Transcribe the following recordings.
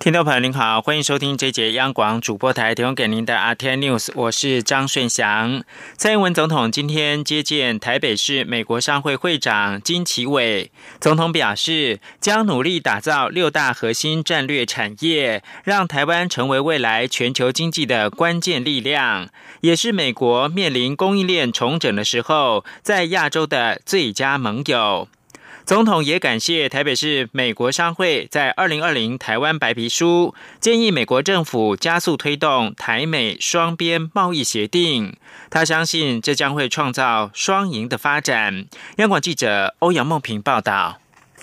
听众朋友您好，欢迎收听这节央广主播台提供给您的 RT News，我是张顺祥。蔡英文总统今天接见台北市美国商会会长金奇伟，总统表示将努力打造六大核心战略产业，让台湾成为未来全球经济的关键力量，也是美国面临供应链重整的时候，在亚洲的最佳盟友。总统也感谢台北市美国商会在二零二零台湾白皮书建议美国政府加速推动台美双边贸易协定，他相信这将会创造双赢的发展。央广记者欧阳梦平报道。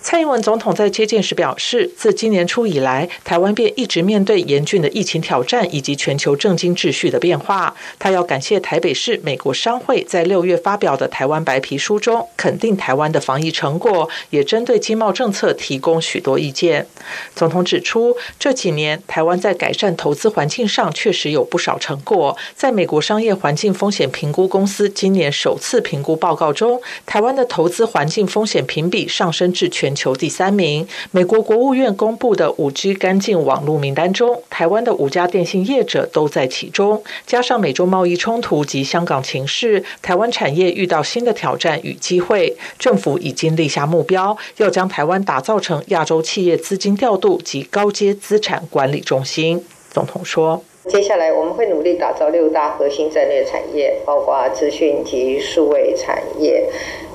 蔡英文总统在接见时表示，自今年初以来，台湾便一直面对严峻的疫情挑战以及全球政经秩序的变化。他要感谢台北市美国商会在六月发表的台湾白皮书中，肯定台湾的防疫成果，也针对经贸政策提供许多意见。总统指出，这几年台湾在改善投资环境上确实有不少成果。在美国商业环境风险评估公司今年首次评估报告中，台湾的投资环境风险评比上升至全。求第三名。美国国务院公布的五 G 干净网络名单中，台湾的五家电信业者都在其中。加上美洲贸易冲突及香港情势，台湾产业遇到新的挑战与机会。政府已经立下目标，要将台湾打造成亚洲企业资金调度及高阶资产管理中心。总统说：“接下来我们会努力打造六大核心战略产业，包括资讯及数位产业，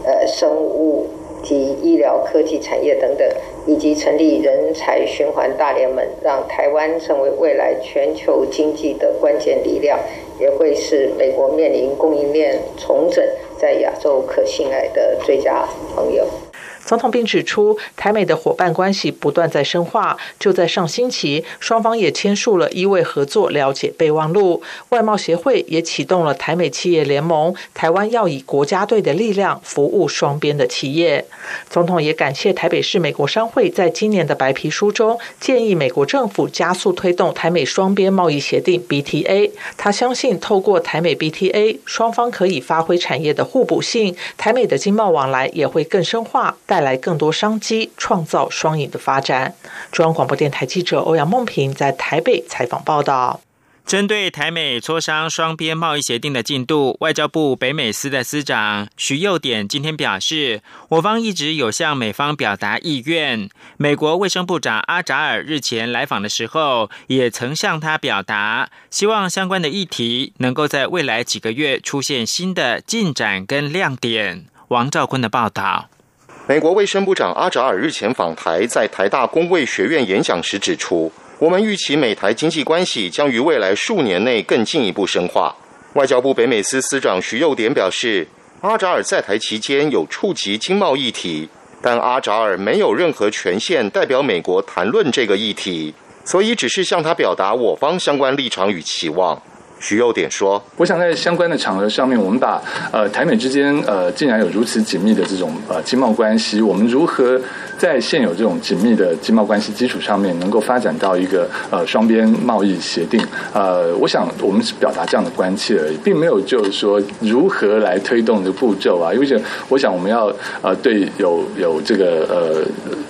呃，生物。”及医疗科技产业等等，以及成立人才循环大联盟，让台湾成为未来全球经济的关键力量，也会是美国面临供应链重整，在亚洲可信赖的最佳朋友。总统并指出，台美的伙伴关系不断在深化。就在上星期，双方也签署了一位合作了解备忘录。外贸协会也启动了台美企业联盟，台湾要以国家队的力量服务双边的企业。总统也感谢台北市美国商会在今年的白皮书中建议美国政府加速推动台美双边贸易协定 （BTA）。他相信，透过台美 BTA，双方可以发挥产业的互补性，台美的经贸往来也会更深化。带来更多商机，创造双赢的发展。中央广播电台记者欧阳梦平在台北采访报道。针对台美磋商双边贸易协定的进度，外交部北美司的司长徐佑典今天表示，我方一直有向美方表达意愿。美国卫生部长阿扎尔日前来访的时候，也曾向他表达，希望相关的议题能够在未来几个月出现新的进展跟亮点。王兆坤的报道。美国卫生部长阿扎尔日前访台，在台大工卫学院演讲时指出，我们预期美台经济关系将于未来数年内更进一步深化。外交部北美司司长徐幼典表示，阿扎尔在台期间有触及经贸议题，但阿扎尔没有任何权限代表美国谈论这个议题，所以只是向他表达我方相关立场与期望。徐佑典说：“我想在相关的场合上面，我们把呃台美之间呃竟然有如此紧密的这种呃经贸关系，我们如何？”在现有这种紧密的经贸关系基础上面，能够发展到一个呃双边贸易协定，呃，我想我们是表达这样的关切而已，并没有就是说如何来推动的步骤啊。因为我想我们要呃对有有这个呃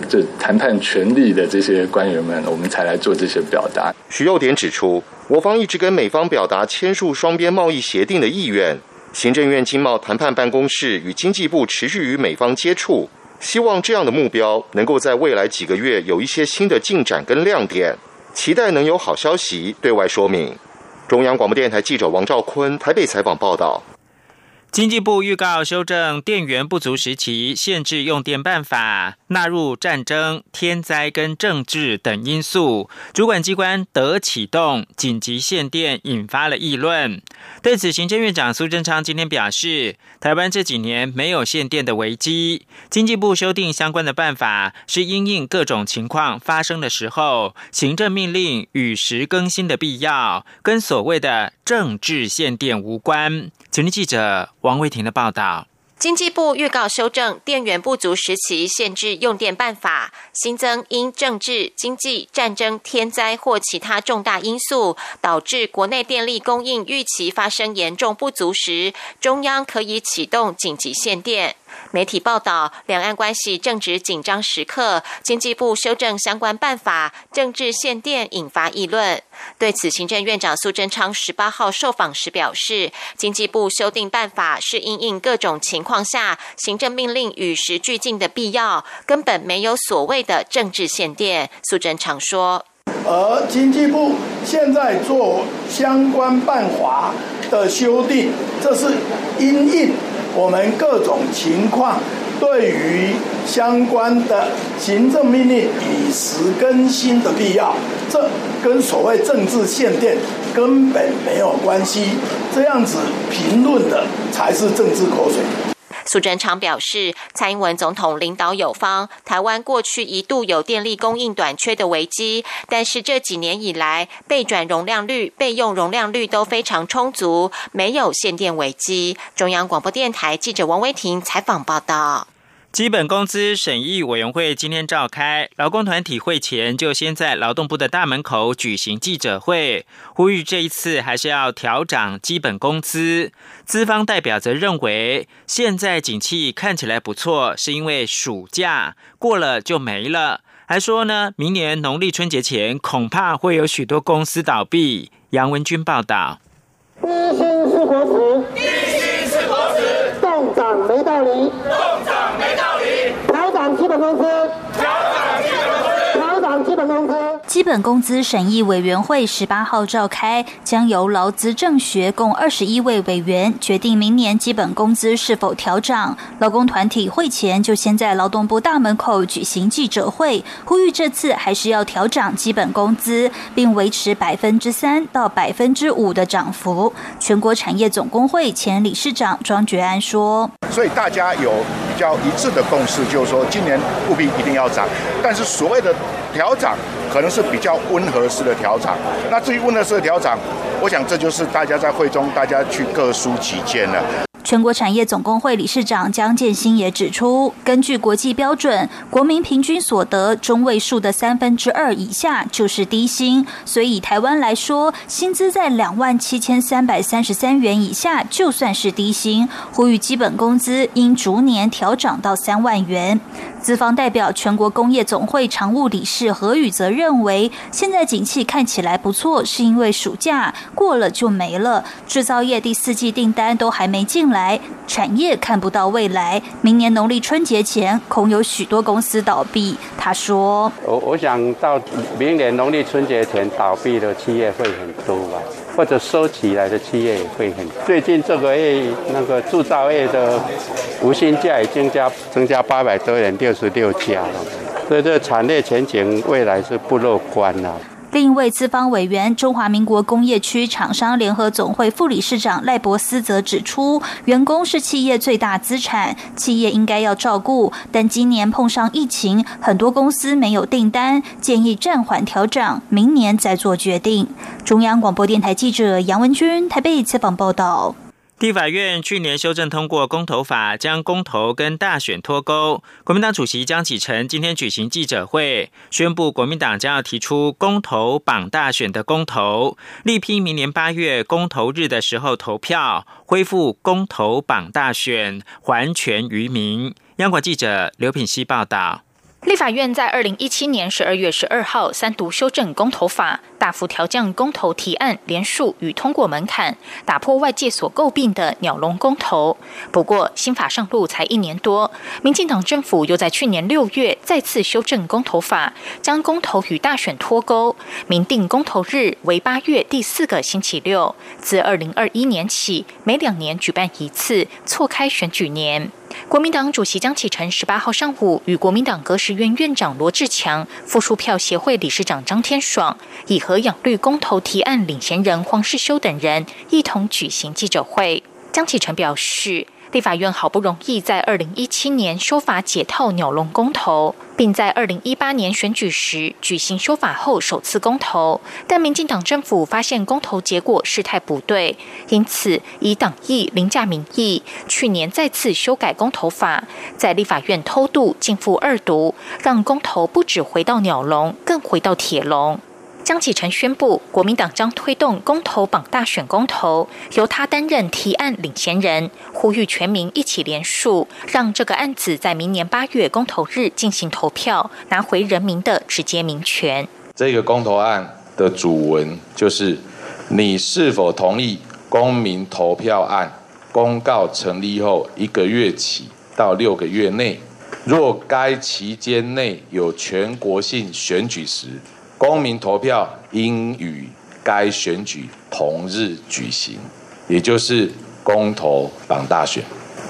这谈判权利的这些官员们，我们才来做这些表达。徐佑典指出，我方一直跟美方表达签署双边贸易协定的意愿，行政院经贸谈判办公室与经济部持续与美方接触。希望这样的目标能够在未来几个月有一些新的进展跟亮点，期待能有好消息对外说明。中央广播电台记者王兆坤台北采访报道。经济部预告修正电源不足时期限制用电办法，纳入战争、天灾跟政治等因素，主管机关得启动紧急限电，引发了议论。对此，行政院长苏贞昌今天表示，台湾这几年没有限电的危机，经济部修订相关的办法，是因应各种情况发生的时候，行政命令与时更新的必要，跟所谓的政治限电无关。请听记者王维婷的报道。经济部预告修正电源不足时期限制用电办法，新增因政治、经济、战争、天灾或其他重大因素导致国内电力供应预期发生严重不足时，中央可以启动紧急限电。媒体报道，两岸关系正值紧张时刻，经济部修正相关办法，政治限电引发议论。对此，行政院长苏贞昌十八号受访时表示，经济部修订办法是因应各种情况下行政命令与时俱进的必要，根本没有所谓的政治限电。苏贞昌说：“而经济部现在做相关办法的修订，这是因应。”我们各种情况对于相关的行政命令与时更新的必要，这跟所谓政治限电根本没有关系。这样子评论的才是政治口水。苏贞昌表示，蔡英文总统领导有方，台湾过去一度有电力供应短缺的危机，但是这几年以来，备转容量率、备用容量率都非常充足，没有限电危机。中央广播电台记者王威婷采访报道。基本工资审议委员会今天召开，劳工团体会前就先在劳动部的大门口举行记者会，呼吁这一次还是要调涨基本工资。资方代表则认为，现在景气看起来不错，是因为暑假过了就没了，还说呢，明年农历春节前恐怕会有许多公司倒闭。杨文军报道。低薪是国耻，低薪是国耻，动涨没道理，涨基本工资，调涨基本工资，调涨基本工资。基本工资审议委员会十八号召开，将由劳资政学共二十一位委员决定明年基本工资是否调涨。劳工团体会前就先在劳动部大门口举行记者会，呼吁这次还是要调涨基本工资，并维持百分之三到百分之五的涨幅。全国产业总工会前理事长庄觉安说：“所以大家有比较一致的共识，就是说今年务必一定要涨，但是所谓的调涨。”可能是比较温和式的调整。那至于温和式的调整，我想这就是大家在会中大家去各抒己见了。全国产业总工会理事长江建新也指出，根据国际标准，国民平均所得中位数的三分之二以下就是低薪，所以以台湾来说，薪资在两万七千三百三十三元以下就算是低薪。呼吁基本工资应逐年调涨到三万元。资方代表全国工业总会常务理事何宇则认为，现在景气看起来不错，是因为暑假过了就没了，制造业第四季订单都还没进来，产业看不到未来，明年农历春节前恐有许多公司倒闭。他说：“我我想到明年农历春节前倒闭的企业会很多吧。”或者收起来的企业也会很。最近这个月，那个铸造业的无薪假已经加增加八百多人，六十六家了，所以这产业前景未来是不乐观了。另一位资方委员、中华民国工业区厂商联合总会副理事长赖伯斯则指出，员工是企业最大资产，企业应该要照顾。但今年碰上疫情，很多公司没有订单，建议暂缓调整，明年再做决定。中央广播电台记者杨文君台北采访报道。地法院去年修正通过公投法，将公投跟大选脱钩。国民党主席江启臣今天举行记者会，宣布国民党将要提出公投绑大选的公投，力拼明年八月公投日的时候投票，恢复公投绑大选，还权于民。央广记者刘品希报道。立法院在二零一七年十二月十二号三读修正公投法，大幅调降公投提案连数与通过门槛，打破外界所诟病的“鸟笼公投”。不过，新法上路才一年多，民进党政府又在去年六月再次修正公投法，将公投与大选脱钩，明定公投日为八月第四个星期六，自二零二一年起每两年举办一次，错开选举年。国民党主席江启臣十八号上午与国民党革实院院长罗志强、复数票协会理事长张天爽，以和养绿公投提案领衔人黄世修等人一同举行记者会。江启臣表示。立法院好不容易在二零一七年修法解套鸟笼公投，并在二零一八年选举时举行修法后首次公投，但民进党政府发现公投结果事态不对，因此以党意凌驾民意，去年再次修改公投法，在立法院偷渡进赴二读，让公投不止回到鸟笼，更回到铁笼。江启臣宣布，国民党将推动公投榜大选公投，由他担任提案领衔人，呼吁全民一起联署，让这个案子在明年八月公投日进行投票，拿回人民的直接民权。这个公投案的主文就是：你是否同意公民投票案公告成立后一个月起到六个月内，若该期间内有全国性选举时。公民投票应与该选举同日举行，也就是公投党大选。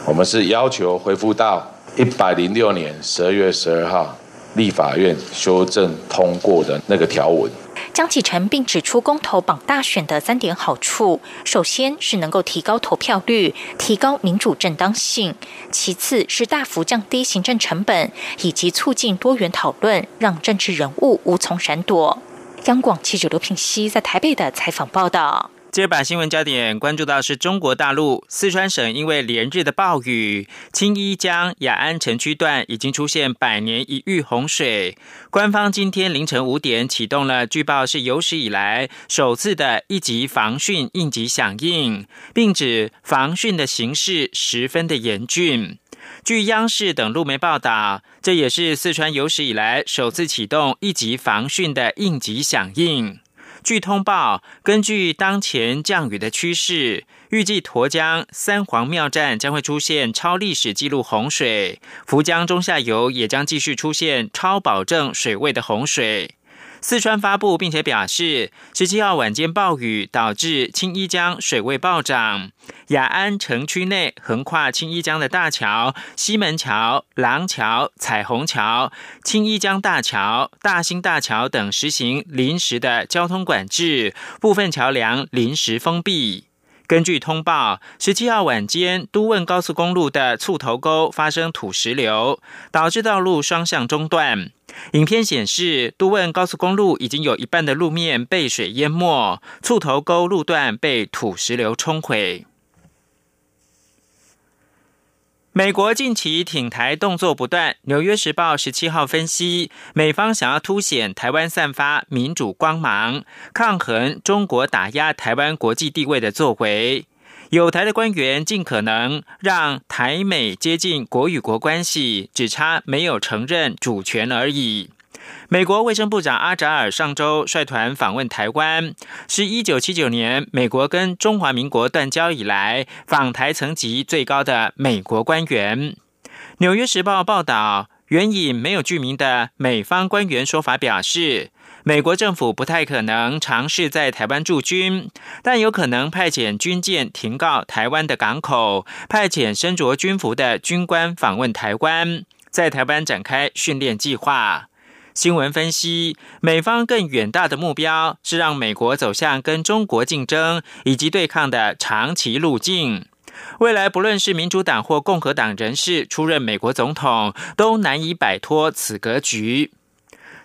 我们是要求恢复到一百零六年十二月十二号立法院修正通过的那个条文。江启臣并指出，公投榜大选的三点好处：首先是能够提高投票率，提高民主正当性；其次是大幅降低行政成本，以及促进多元讨论，让政治人物无从闪躲。央广记者刘品熙在台北的采访报道。接着把新闻焦点关注到是中国大陆四川省，因为连日的暴雨，青衣江雅安城区段已经出现百年一遇洪水。官方今天凌晨五点启动了，据报是有史以来首次的一级防汛应急响应，并指防汛的形势十分的严峻。据央视等路媒报道，这也是四川有史以来首次启动一级防汛的应急响应。据通报，根据当前降雨的趋势，预计沱江三皇庙站将会出现超历史记录洪水，涪江中下游也将继续出现超保证水位的洪水。四川发布，并且表示，十七号晚间暴雨导致青衣江水位暴涨，雅安城区内横跨青衣江的大桥西门桥、廊桥、彩虹桥、青衣江大桥、大兴大桥等实行临时的交通管制，部分桥梁临时封闭。根据通报，十七号晚间，都汶高速公路的簇头沟发生土石流，导致道路双向中断。影片显示，都汶高速公路已经有一半的路面被水淹没，簇头沟路段被土石流冲毁。美国近期挺台动作不断，《纽约时报》十七号分析，美方想要凸显台湾散发民主光芒，抗衡中国打压台湾国际地位的作为。有台的官员尽可能让台美接近国与国关系，只差没有承认主权而已。美国卫生部长阿扎尔上周率团访问台湾，是一九七九年美国跟中华民国断交以来访台层级最高的美国官员。《纽约时报》报道，援引没有具名的美方官员说法表示。美国政府不太可能尝试在台湾驻军，但有可能派遣军舰停靠台湾的港口，派遣身着军服的军官访问台湾，在台湾展开训练计划。新闻分析，美方更远大的目标是让美国走向跟中国竞争以及对抗的长期路径。未来不论是民主党或共和党人士出任美国总统，都难以摆脱此格局。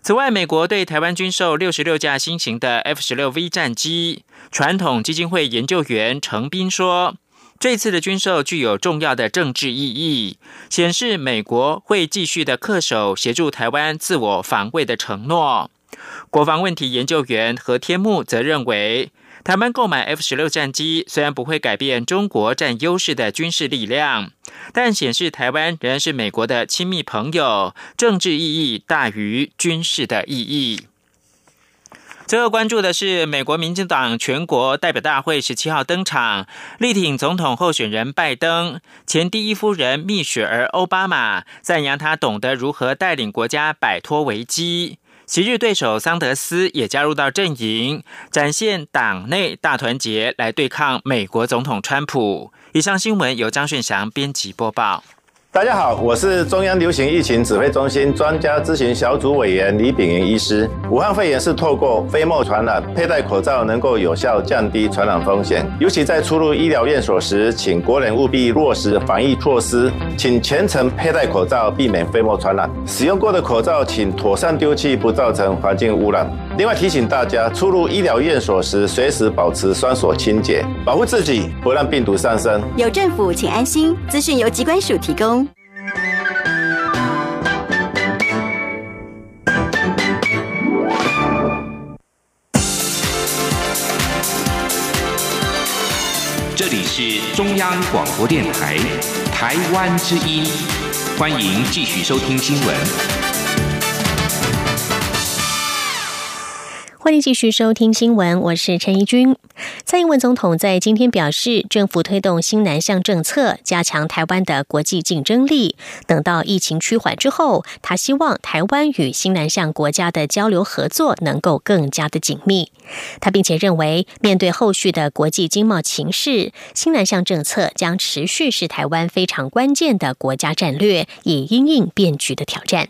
此外，美国对台湾军售六十六架新型的 F 十六 V 战机。传统基金会研究员程斌说，这次的军售具有重要的政治意义，显示美国会继续的恪守协助台湾自我防卫的承诺。国防问题研究员何天木则认为。台湾购买 F 十六战机，虽然不会改变中国占优势的军事力量，但显示台湾仍然是美国的亲密朋友，政治意义大于军事的意义。最后关注的是，美国民进党全国代表大会十七号登场，力挺总统候选人拜登，前第一夫人蜜雪儿奥巴马赞扬他懂得如何带领国家摆脱危机。昔日对手桑德斯也加入到阵营，展现党内大团结来对抗美国总统川普。以上新闻由张顺祥编辑播报。大家好，我是中央流行疫情指挥中心专家咨询小组委员李炳云医师。武汉肺炎是透过飞沫传染，佩戴口罩能够有效降低传染风险。尤其在出入医疗院所时，请国人务必落实防疫措施，请全程佩戴口罩，避免飞沫传染。使用过的口罩请妥善丢弃，不造成环境污染。另外提醒大家，出入医疗院所时，随时保持双手清洁，保护自己，不让病毒上升。有政府，请安心。资讯由机关署提供。这里是中央广播电台台湾之音，欢迎继续收听新闻。欢迎继续收听新闻，我是陈怡君。蔡英文总统在今天表示，政府推动新南向政策，加强台湾的国际竞争力。等到疫情趋缓之后，他希望台湾与新南向国家的交流合作能够更加的紧密。他并且认为，面对后续的国际经贸情势，新南向政策将持续是台湾非常关键的国家战略，以应应变局的挑战。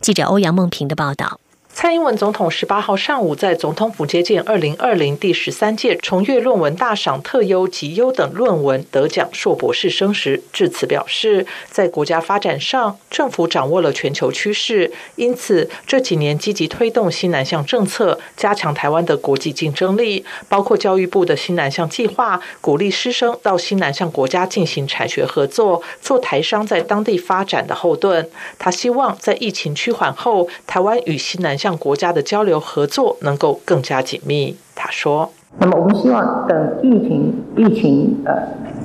记者欧阳梦平的报道。蔡英文总统十八号上午在总统府接见二零二零第十三届重阅论文大赏特优及优等论文得奖硕博士生时，致辞表示，在国家发展上，政府掌握了全球趋势，因此这几年积极推动新南向政策，加强台湾的国际竞争力，包括教育部的新南向计划，鼓励师生到新南向国家进行产学合作，做台商在当地发展的后盾。他希望在疫情趋缓后，台湾与新南向国家的交流合作能够更加紧密。他说：“那么我们希望等疫情疫情呃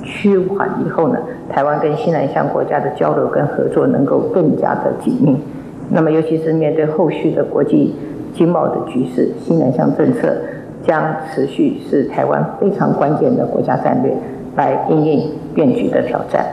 趋缓以后呢，台湾跟西南向国家的交流跟合作能够更加的紧密。那么尤其是面对后续的国际经贸的局势，西南向政策将持续是台湾非常关键的国家战略，来应应变局的挑战。”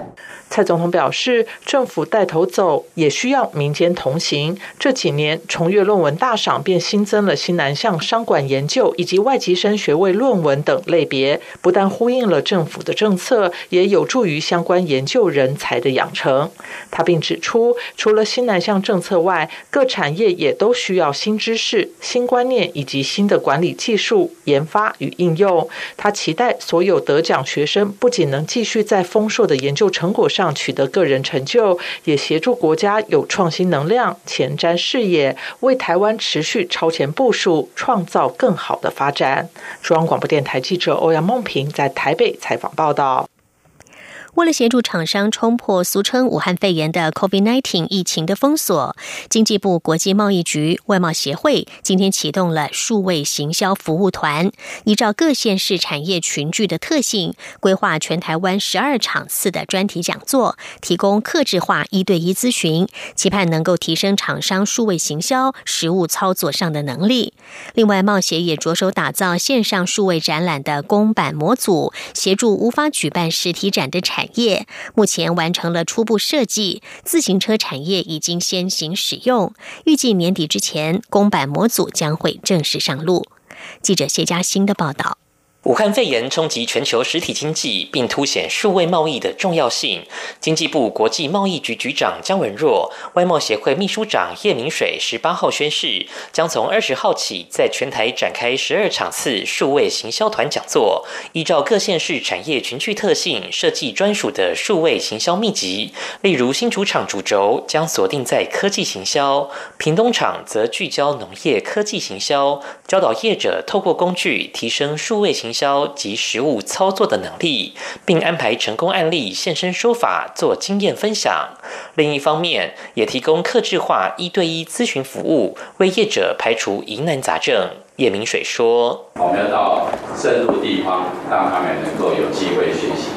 蔡总统表示，政府带头走，也需要民间同行。这几年，重阅论文大赏便新增了新南向商管研究以及外籍生学位论文等类别，不但呼应了政府的政策，也有助于相关研究人才的养成。他并指出，除了新南向政策外，各产业也都需要新知识、新观念以及新的管理技术研发与应用。他期待所有得奖学生不仅能继续在丰硕的研究成果上取得个人成就，也协助国家有创新能量、前瞻视野，为台湾持续超前部署，创造更好的发展。中央广播电台记者欧阳梦平在台北采访报道。为了协助厂商冲破俗称武汉肺炎的 COVID-19 疫情的封锁，经济部国际贸易局外贸协会今天启动了数位行销服务团，依照各县市产业群聚的特性，规划全台湾十二场次的专题讲座，提供客制化一对一咨询，期盼能够提升厂商数位行销实务操作上的能力。另外，贸协也着手打造线上数位展览的公版模组，协助无法举办实体展的产。业目前完成了初步设计，自行车产业已经先行使用，预计年底之前公版模组将会正式上路。记者谢佳欣的报道。武汉肺炎冲击全球实体经济，并凸显数位贸易的重要性。经济部国际贸易局局长姜文若、外贸协会秘书长叶明水十八号宣誓，将从二十号起在全台展开十二场次数位行销团讲座，依照各县市产业群聚特性，设计专属的数位行销秘籍。例如新竹厂主轴将锁定在科技行销，屏东厂则聚焦农业科技行销，教导业者透过工具提升数位行。销及实务操作的能力，并安排成功案例现身说法做经验分享。另一方面，也提供客制化一对一咨询服务，为业者排除疑难杂症。叶明水说：“我们要到深入地方，让他们能够有机会学习。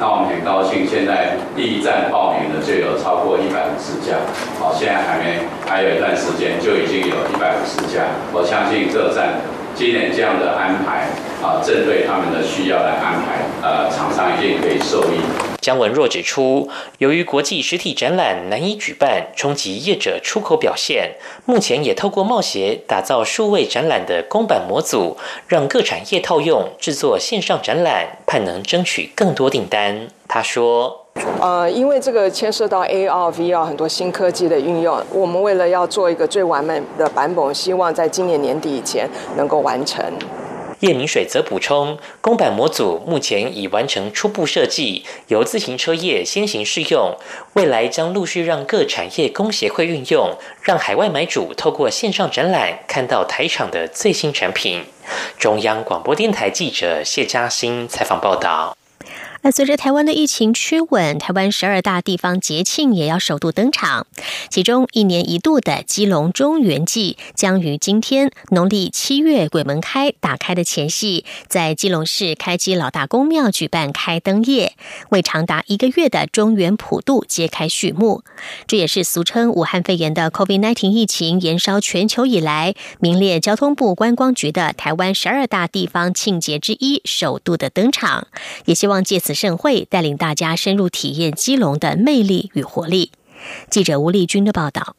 那我们很高兴，现在第一站报名的就有超过一百五十家。好，现在还没还有一段时间，就已经有一百五十家。我相信这站。”今年这样的安排啊，针对他们的需要来安排，呃，厂商一定可以受益。姜文若指出，由于国际实体展览难以举办，冲击业者出口表现，目前也透过贸协打造数位展览的公版模组，让各产业套用制作线上展览，盼能争取更多订单。他说。呃，因为这个牵涉到 AR、VR 很多新科技的运用，我们为了要做一个最完美的版本，希望在今年年底以前能够完成。叶明水则补充，公版模组目前已完成初步设计，由自行车业先行试用，未来将陆续让各产业工协会运用，让海外买主透过线上展览看到台厂的最新产品。中央广播电台记者谢嘉欣采访报道。那随着台湾的疫情趋稳，台湾十二大地方节庆也要首度登场。其中一年一度的基隆中元祭将于今天农历七月鬼门开打开的前夕，在基隆市开基老大公庙举办开灯夜，为长达一个月的中元普渡揭开序幕。这也是俗称武汉肺炎的 COVID-19 疫情延烧全球以来，名列交通部观光局的台湾十二大地方庆节之一首度的登场，也希望借此。盛会带领大家深入体验基隆的魅力与活力。记者吴丽君的报道。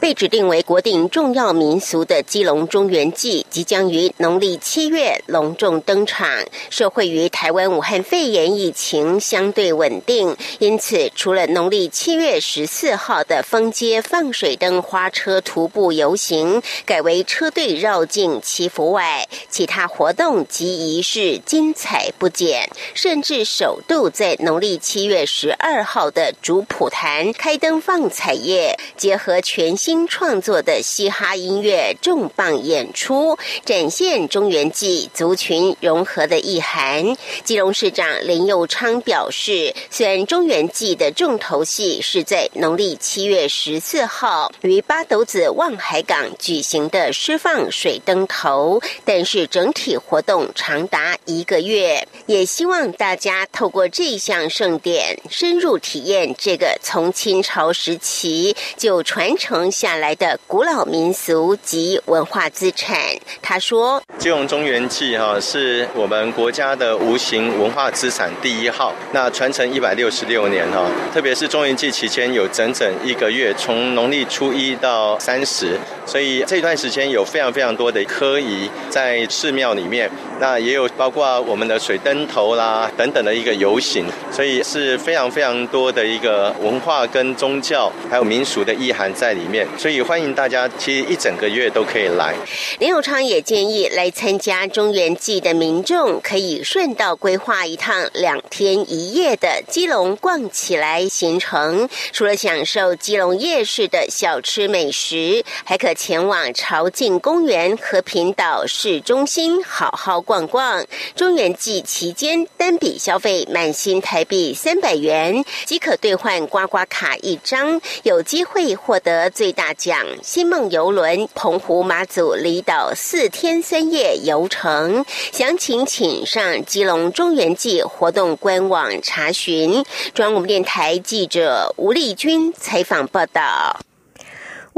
被指定为国定重要民俗的基隆中元祭即将于农历七月隆重登场。受惠于台湾武汉肺炎疫情相对稳定，因此除了农历七月十四号的封街放水灯花车徒步游行改为车队绕境祈福外，其他活动及仪式精彩不减。甚至首度在农历七月十二号的主普坛开灯放彩叶，结合全。全新创作的嘻哈音乐重磅演出，展现中原祭族群融合的意涵。基隆市长林佑昌表示，虽然中原祭的重头戏是在农历七月十四号于八斗子望海港举行的释放水灯头，但是整体活动长达一个月，也希望大家透过这项盛典，深入体验这个从清朝时期就传承。承下来的古老民俗及文化资产，他说：“金融中原记哈是我们国家的无形文化资产第一号。那传承一百六十六年哈，特别是中原祭期间有整整一个月，从农历初一到三十，所以这段时间有非常非常多的科仪在寺庙里面。那也有包括我们的水灯头啦等等的一个游行，所以是非常非常多的一个文化跟宗教还有民俗的意涵在。”里面，所以欢迎大家，其实一整个月都可以来。林永昌也建议来参加中原祭的民众，可以顺道规划一趟两天一夜的基隆逛起来行程。除了享受基隆夜市的小吃美食，还可前往朝境公园、和平岛市中心好好逛逛。中原季期间，单笔消费满新台币三百元，即可兑换刮刮卡一张，有机会获得。最大奖“星梦游轮”澎湖马祖离岛四天三夜游程，详情请上基隆中原记活动官网查询。中央电台记者吴丽君采访报道。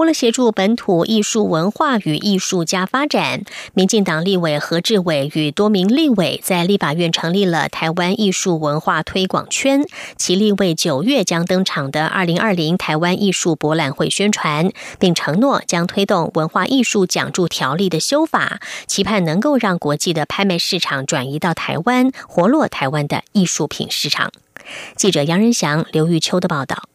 为了协助本土艺术文化与艺术家发展，民进党立委何志伟与多名立委在立法院成立了台湾艺术文化推广圈，其立为九月将登场的二零二零台湾艺术博览会宣传，并承诺将推动文化艺术奖助条例的修法，期盼能够让国际的拍卖市场转移到台湾，活络台湾的艺术品市场。记者杨仁祥、刘玉秋的报道。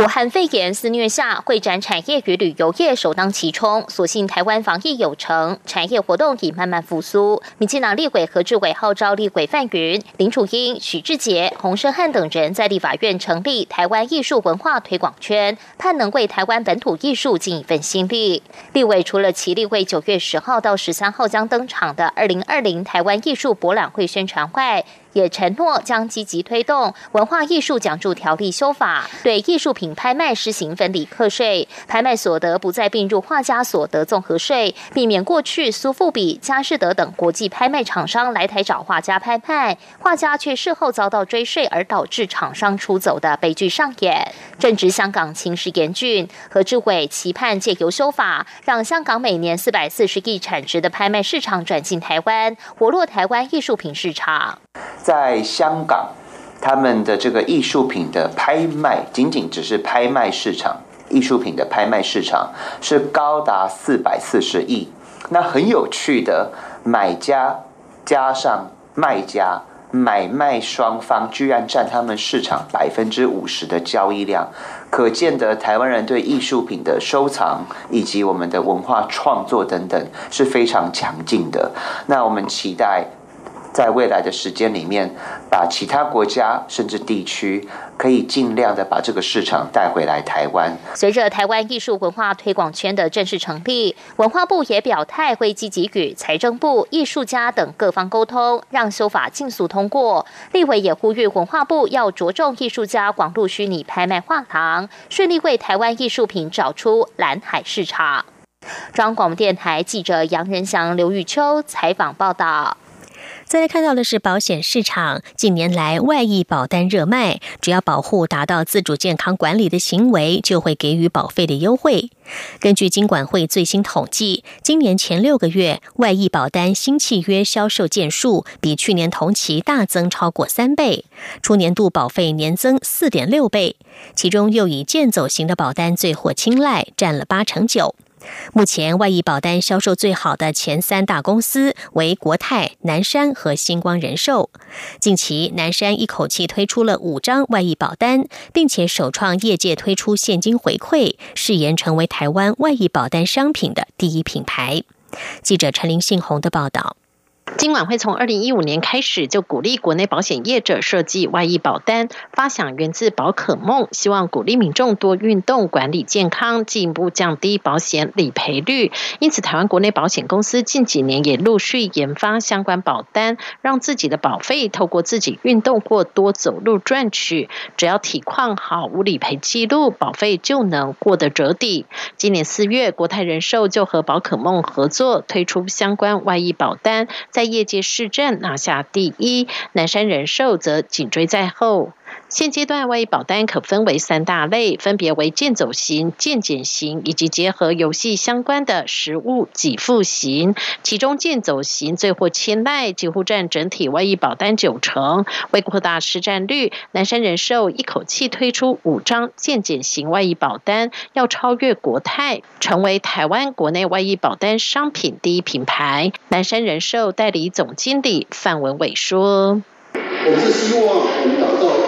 武汉肺炎肆虐下，会展产业与旅游业首当其冲。所幸台湾防疫有成，产业活动已慢慢复苏。民进党立委何志伟号召立委范云、林楚英、许志杰、洪胜汉等人在立法院成立台湾艺术文化推广圈，盼能为台湾本土艺术尽一份心力。立委除了其立为九月十号到十三号将登场的二零二零台湾艺术博览会宣传外。也承诺将积极推动文化艺术奖助条例修法，对艺术品拍卖实行分离课税，拍卖所得不再并入画家所得综合税，避免过去苏富比、佳士得等国际拍卖厂商来台找画家拍卖，画家却事后遭到追税而导致厂商出走的悲剧上演。正值香港情势严峻，何志伟期盼借由修法，让香港每年四百四十亿产值的拍卖市场转进台湾，活络台湾艺术品市场。在香港，他们的这个艺术品的拍卖，仅仅只是拍卖市场，艺术品的拍卖市场是高达四百四十亿。那很有趣的，买家加上卖家买卖双方居然占他们市场百分之五十的交易量，可见得台湾人对艺术品的收藏以及我们的文化创作等等是非常强劲的。那我们期待。在未来的时间里面，把其他国家甚至地区可以尽量的把这个市场带回来台湾。随着台湾艺术文化推广圈的正式成立，文化部也表态会积极与财政部、艺术家等各方沟通，让修法尽速通过。立委也呼吁文化部要着重艺术家广入虚拟拍卖画廊，顺利为台湾艺术品找出蓝海市场。中央广播电台记者杨仁祥、刘玉秋采访报道。再来看到的是保险市场近年来外溢保单热卖，只要保护达到自主健康管理的行为，就会给予保费的优惠。根据金管会最新统计，今年前六个月外溢保单新契约销售件数比去年同期大增超过三倍，初年度保费年增四点六倍，其中又以健走型的保单最获青睐，占了八成九。目前外溢保单销售最好的前三大公司为国泰、南山和星光人寿。近期，南山一口气推出了五张外溢保单，并且首创业界推出现金回馈，誓言成为台湾外溢保单商品的第一品牌。记者陈林信宏的报道。金管会从二零一五年开始就鼓励国内保险业者设计外溢保单，发想源自宝可梦，希望鼓励民众多运动、管理健康，进一步降低保险理赔率。因此，台湾国内保险公司近几年也陆续研发相关保单，让自己的保费透过自己运动或多走路赚取，只要体况好、无理赔记录，保费就能获得折抵。今年四月，国泰人寿就和宝可梦合作推出相关外溢保单，在在业界市政拿下第一，南山人寿则紧追在后。现阶段外溢保单可分为三大类，分别为健走型、健检型以及结合游戏相关的实物给付型。其中健走型最获青睐，几乎占整体外溢保单九成。为扩大市占率，南山人寿一口气推出五张健检型外溢保单，要超越国泰，成为台湾国内外溢保单商品第一品牌。南山人寿代理总经理范文伟说。我是希望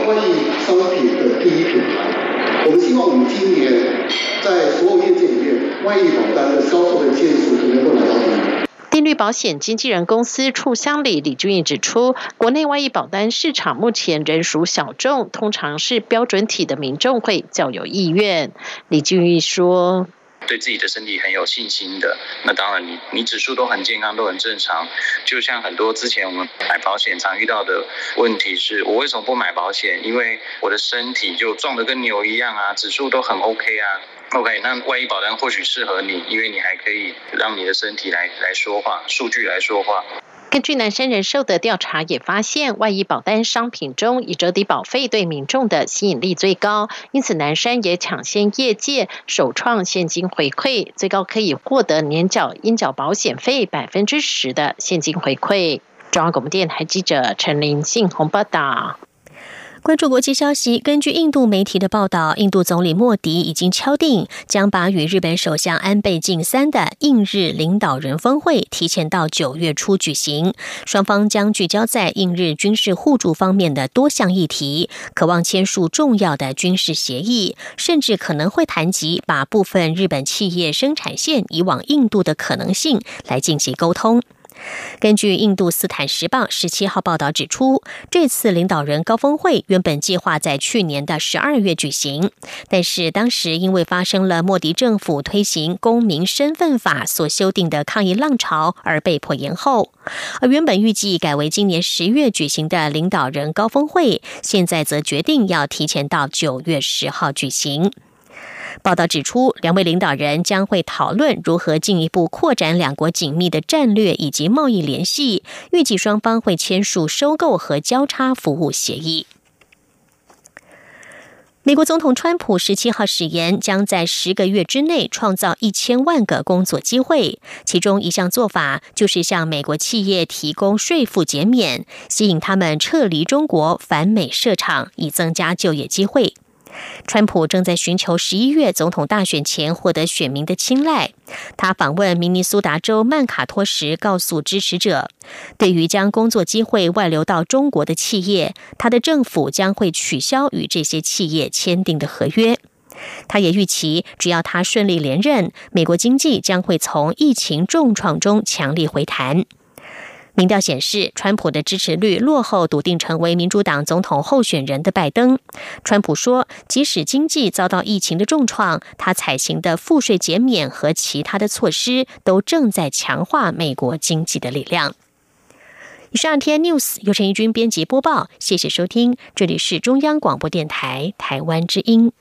打造外溢商品的第一品牌。我们希望我们今年在所有业界里面，万亿保单的销售的件数能够拿到第一。定律保险经纪人公司处乡里李俊义指出，国内外溢保单市场目前仍属小众，通常是标准体的民众会较有意愿。李俊义说。对自己的身体很有信心的，那当然你你指数都很健康，都很正常。就像很多之前我们买保险常遇到的问题是，我为什么不买保险？因为我的身体就壮得跟牛一样啊，指数都很 OK 啊。OK，那万一保单或许适合你，因为你还可以让你的身体来来说话，数据来说话。根据南山人寿的调查也发现，外溢保单商品中以折抵保费对民众的吸引力最高，因此南山也抢先业界首创现金回馈，最高可以获得年缴应缴保险费百分之十的现金回馈。中央广播电台记者陈林信宏报道。关注国际消息，根据印度媒体的报道，印度总理莫迪已经敲定将把与日本首相安倍晋三的印日领导人峰会提前到九月初举行。双方将聚焦在印日军事互助方面的多项议题，渴望签署重要的军事协议，甚至可能会谈及把部分日本企业生产线移往印度的可能性来进行沟通。根据印度斯坦时报十七号报道指出，这次领导人高峰会原本计划在去年的十二月举行，但是当时因为发生了莫迪政府推行公民身份法所修订的抗议浪潮而被迫延后。而原本预计改为今年十月举行的领导人高峰会，现在则决定要提前到九月十号举行。报道指出，两位领导人将会讨论如何进一步扩展两国紧密的战略以及贸易联系。预计双方会签署收购和交叉服务协议。美国总统川普十七号誓言，将在十个月之内创造一千万个工作机会，其中一项做法就是向美国企业提供税负减免，吸引他们撤离中国返美设厂，以增加就业机会。川普正在寻求十一月总统大选前获得选民的青睐。他访问明尼苏达州曼卡托时，告诉支持者，对于将工作机会外流到中国的企业，他的政府将会取消与这些企业签订的合约。他也预期，只要他顺利连任，美国经济将会从疫情重创中强力回弹。民调显示，川普的支持率落后笃定成为民主党总统候选人的拜登。川普说，即使经济遭到疫情的重创，他采行的赋税减免和其他的措施都正在强化美国经济的力量。以上天 news 由陈义军编辑播报，谢谢收听，这里是中央广播电台台湾之音。